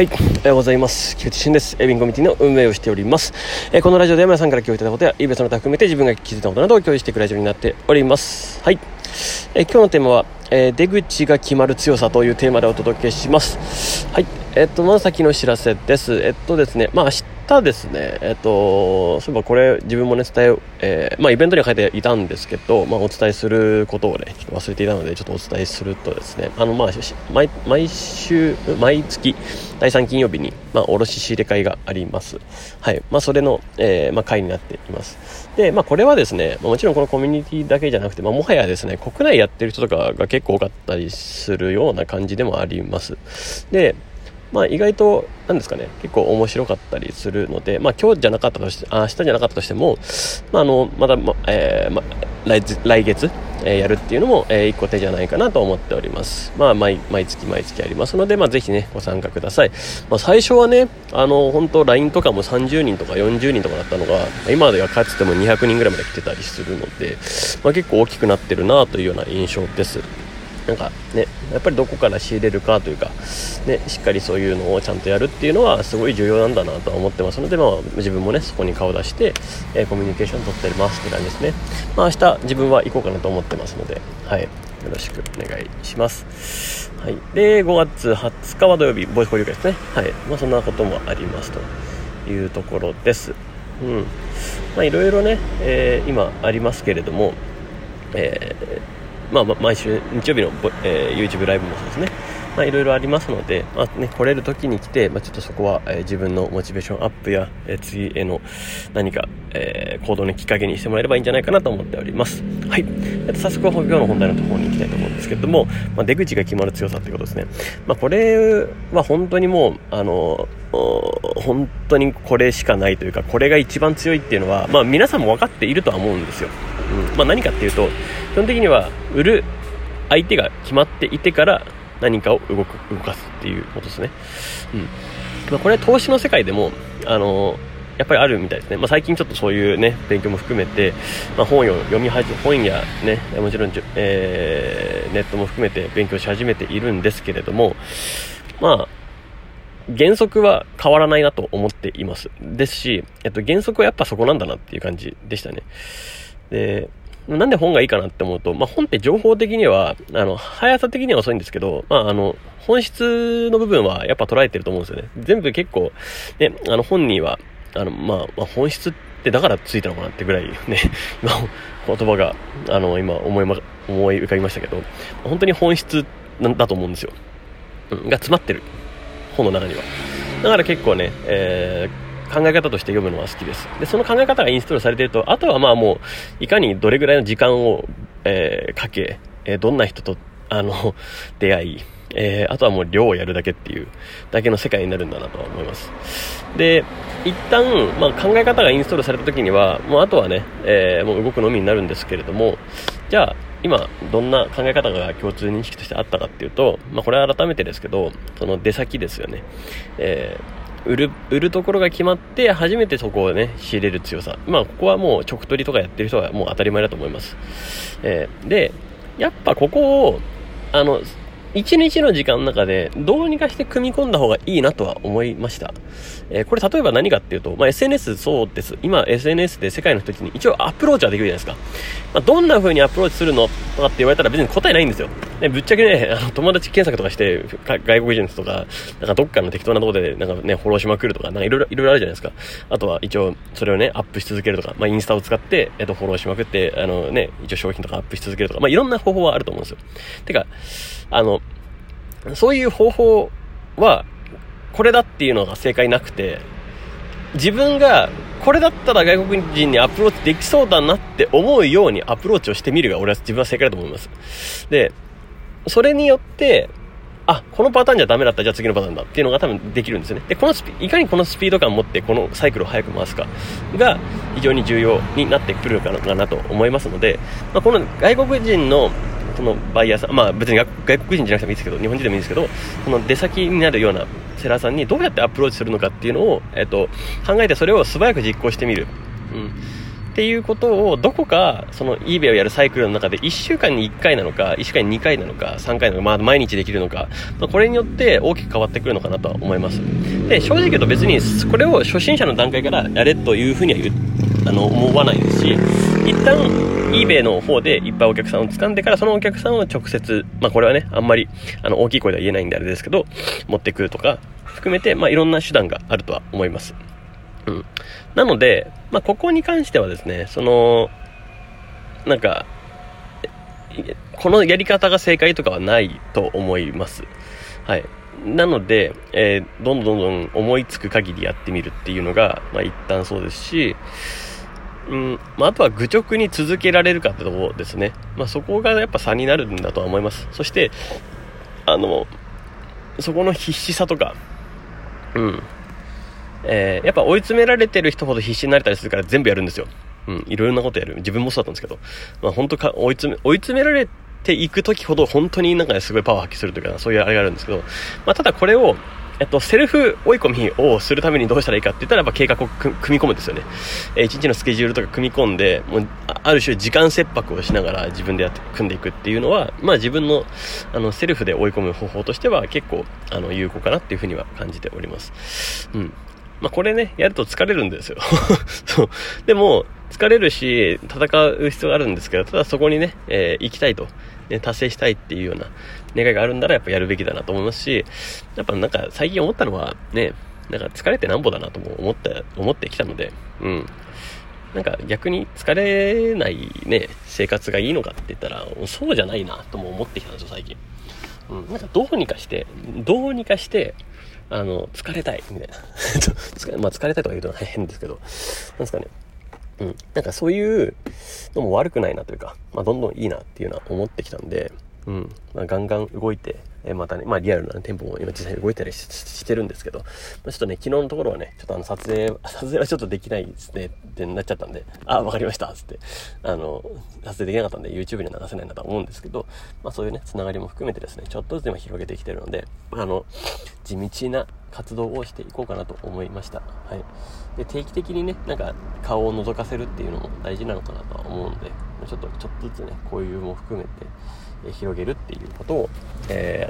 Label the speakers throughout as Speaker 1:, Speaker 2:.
Speaker 1: はい、おはようございます。菊池俊です。エビンコミュニティの運営をしております。えーこのラジオでは皆さんから共有いただいたことや、イベントの他含めて自分が気づいたことなどを共有していくラジオになっております。はい。えー今日のテーマは、えー出口が決まる強さというテーマでお届けします。はい。えっと、まず先のお知らせです。えっとですね、まあ明日ですね、えっと、そういえばこれ自分もね、伝え、えーまあイベントには書いていたんですけど、まあお伝えすることをね、ちょっと忘れていたので、ちょっとお伝えするとですね、あの、まあ、毎毎週、毎月、第3金曜日に、まあ、卸仕入れ会があります。はい。まあ、それの、えーまあ、会になっています。で、まあ、これはですね、まもちろんこのコミュニティだけじゃなくて、まあ、もはやですね、国内やってる人とかが結構多かったりするような感じでもあります。で、まあ意外と、なんですかね、結構面白かったりするので、まあ今日じゃなかったとして、あ明日じゃなかったとしても、まああの、まだ、まえーま来、来月、えーやるっていうのも、えー一個手じゃないかなと思っております。まあ毎、毎月毎月ありますので、まあぜひね、ご参加ください。まあ最初はね、あの、本当 LINE とかも30人とか40人とかだったのが、今ではかつても200人ぐらいまで来てたりするので、まあ結構大きくなってるなというような印象です。なんかね、やっぱりどこから仕入れるかというか、ね、しっかりそういうのをちゃんとやるっていうのはすごい重要なんだなとは思ってますので、まあ、自分もねそこに顔を出して、えーコミュニケーション取ってますって感じですね、まあ、明日自分は行こうかなと思ってますので、はい、よろしくお願いします、はい、で5月20日は土曜日ボイス交流会ですね、はい。まあ、そんなこともありますというところです。うん。まあいろいろね、えー今ありますけれども、えーまあ、毎週日曜日の、えー YouTube ライブもそうですね、まあ、いろいろありますので、まあね、来れる時に来て、まあ、ちょっとそこは、えー自分のモチベーションアップや、えー次への何か、え行動のきっかけにしてもらえればいいんじゃないかなと思っております。はい。えっと、早速、今日の本題のところに行きたいと思うんですけども、ま、出口が決まる強さということですね。ま、これは本当にもう、あの、本当にこれしかないというか、これが一番強いっていうのは、ま、皆さんも分かっているとは思うんですよ。うん。まあ、何かっていうと、基本的には、売る相手が決まっていてから何かを動く、動かすっていうことですね。うん。まあ、これは投資の世界でも、あのやっぱりあるみたいですね。まあ、最近ちょっとそういうね、勉強も含めて、まあ、本を読み始め、本やね、もちろんじ、えーネットも含めて勉強し始めているんですけれども、まあ、原則は変わらないなと思っています。ですし、えっと、原則はやっぱそこなんだなっていう感じでしたね。で、なんで本がいいかなって思うと、まあ、本って情報的には、あの、速さ的には遅いんですけど、まあ、あの、本質の部分はやっぱ捉えてると思うんですよね。全部結構、ね、あの、本には、あの、まあ、まあ、本質ってだからついたのかなってぐらいね、今、言葉が、あの、今思いま、思い浮かびましたけど、本当に本質なんだと思うんですよ。うんが詰まってる。本の中には。だから結構ね、えー考え方として読むのは好きです。で、その考え方がインストールされてると、あとはまあもう、いかにどれぐらいの時間を、えーかけ、えーどんな人と、あの、出会い、えーあとはもう量をやるだけっていうだけの世界になるんだなとは思います。で、一旦、まあ、考え方がインストールされた時には、もうあとはね、えーもう動くのみになるんですけれども、じゃあ、今、どんな考え方が共通認識としてあったかっていうと、まあ、これは改めてですけど、その出先ですよね。えー売る、売るところが決まって、初めてそこをね、仕入れる強さ。まあ、ここはもう直取りとかやってる人はもう当たり前だと思います。えーで、やっぱここを、あの、一日の時間の中でどうにかして組み込んだ方がいいなとは思いました。えーこれ例えば何かっていうと、まあ、SNS そうです。今 SNS で世界の人たちに一応アプローチはできるじゃないですか。まあ、どんな風にアプローチするのとかって言われたら別に答えないんですよ。ね、ぶっちゃけね、あの友達検索とかして、外国人とか、なんかどっかの適当なとこで、なんかね、フォローしまくるとか、なんかいろいろ、いろいろあるじゃないですか。あとは一応、それをね、アップし続けるとか、まあ、インスタを使って、えっと、フォローしまくって、あのね、一応商品とかアップし続けるとか、まあ、いろんな方法はあると思うんですよ。てか、あの、そういう方法は、これだっていうのが正解なくて、自分がこれだったら外国人にアプローチできそうだなって思うようにアプローチをしてみるが俺は自分は正解だと思います。で、それによって、あ、このパターンじゃダメだった、じゃあ次のパターンだっていうのが多分できるんですよね。で、このスピ、いかにこのスピード感を持ってこのサイクルを早く回すかが非常に重要になってくるかなと思いますので、まあ、この外国人のそのバイヤーさん、まあ別に外国人じゃなくてもいいですけど、日本人でもいいですけど、その出先になるようなセラーさんにどうやってアプローチするのかっていうのを、えっと、考えてそれを素早く実行してみる。うん。っていうことをどこかその eBay をやるサイクルの中で1週間に1回なのか1週間に2回なのか3回なのか、まあ、毎日できるのか、ま、これによって大きく変わってくるのかなとは思います。で正直言うと別にこれを初心者の段階からやれというふうには言あの思わないですし一旦 eBay の方でいっぱいお客さんを掴んでからそのお客さんを直接まあこれはねあんまりあの大きい声では言えないんであれですけど持ってくるとか含めて、まあ、いろんな手段があるとは思います。うん。なので、まあ、ここに関してはですね、その、なんか、このやり方が正解とかはないと思います。はい。なので、えー、どんどんどん思いつく限りやってみるっていうのが、まあ、一旦そうですし、うん、まあ、とは愚直に続けられるかってとこですね。まあ、そこがやっぱ差になるんだとは思います。そして、あの、そこの必死さとか、うん、えー、やっぱ追い詰められてる人ほど必死になれたりするから全部やるんですよ。うん、いろいろなことやる。自分もそうだったんですけど、まあ本当か、追い詰め、追い詰められていく時ほど本当になんかね、すごいパワー発揮するというか、そういうあれがあるんですけど、まあただこれを、えっと、セルフ追い込みをするためにどうしたらいいかって言ったら、やっぱ計画を組み込むんですよね。えー、一日のスケジュールとか組み込んで、もう、ある種時間切迫をしながら自分でやって、組んでいくっていうのは、まあ自分の、あの、セルフで追い込む方法としては結構、あの、有効かなっていうふうには感じております。うん。まあ、これね、やると疲れるんですよ。そう。でも、疲れるし、戦う必要があるんですけど、ただそこにね、えー、行きたいと、ね、達成したいっていうような願いがあるんならやっぱやるべきだなと思いますし、やっぱなんか最近思ったのはね、なんか疲れてなんぼだなとも思った、思ってきたので、うん。なんか逆に疲れないね、生活がいいのかって言ったら、そうじゃないなとも思ってきたんですよ、最近。うん。なんかどうにかして、どうにかして、あの、疲れたい、みたいな。まあ、疲れたいとか言うと変ですけど、なんですかね。うん。なんかそういうのも悪くないなというか、まあ、どんどんいいなっていうのは思ってきたんで、うん。まあ、ガンガン動いて、えまたね、まあリアルな、店舗も今実際に動いたりしてるんですけど、まあ、ちょっとね、昨日のところはね、ちょっとあの撮影、撮影はちょっとできないですねってなっちゃったんで、あ、わかりましたつって、あの、撮影できなかったんで YouTube に流せないなと思うんですけど、まあそういうね、つながりも含めてですね、ちょっとずつ今広げてきてるので、あの、地道な活動をしていこうかなと思いました。はい。で、定期的にね、なんか顔を覗かせるっていうのも大事なのかなとは思うので、ちょっと、ちょっとずつね、交流も含めて、広げるっていうことを、え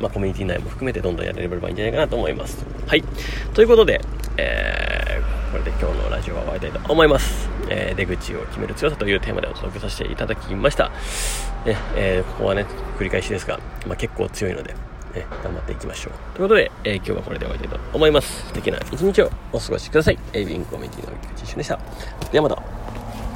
Speaker 1: まあ、コミュニティ内も含めてどんどんやれればいいんじゃないかなと思います。はい。ということで、えー、これで今日のラジオは終わりたいと思います。えー、出口を決める強さというテーマでお届けさせていただきました。ね、えー、ここはね、繰り返しですが、まあ、結構強いので、ね、頑張っていきましょう。ということで、えー、今日はこれで終わりたいと思います。素敵な一日をお過ごしください。エイビンコミュニティの菊池俊でした。ではまた。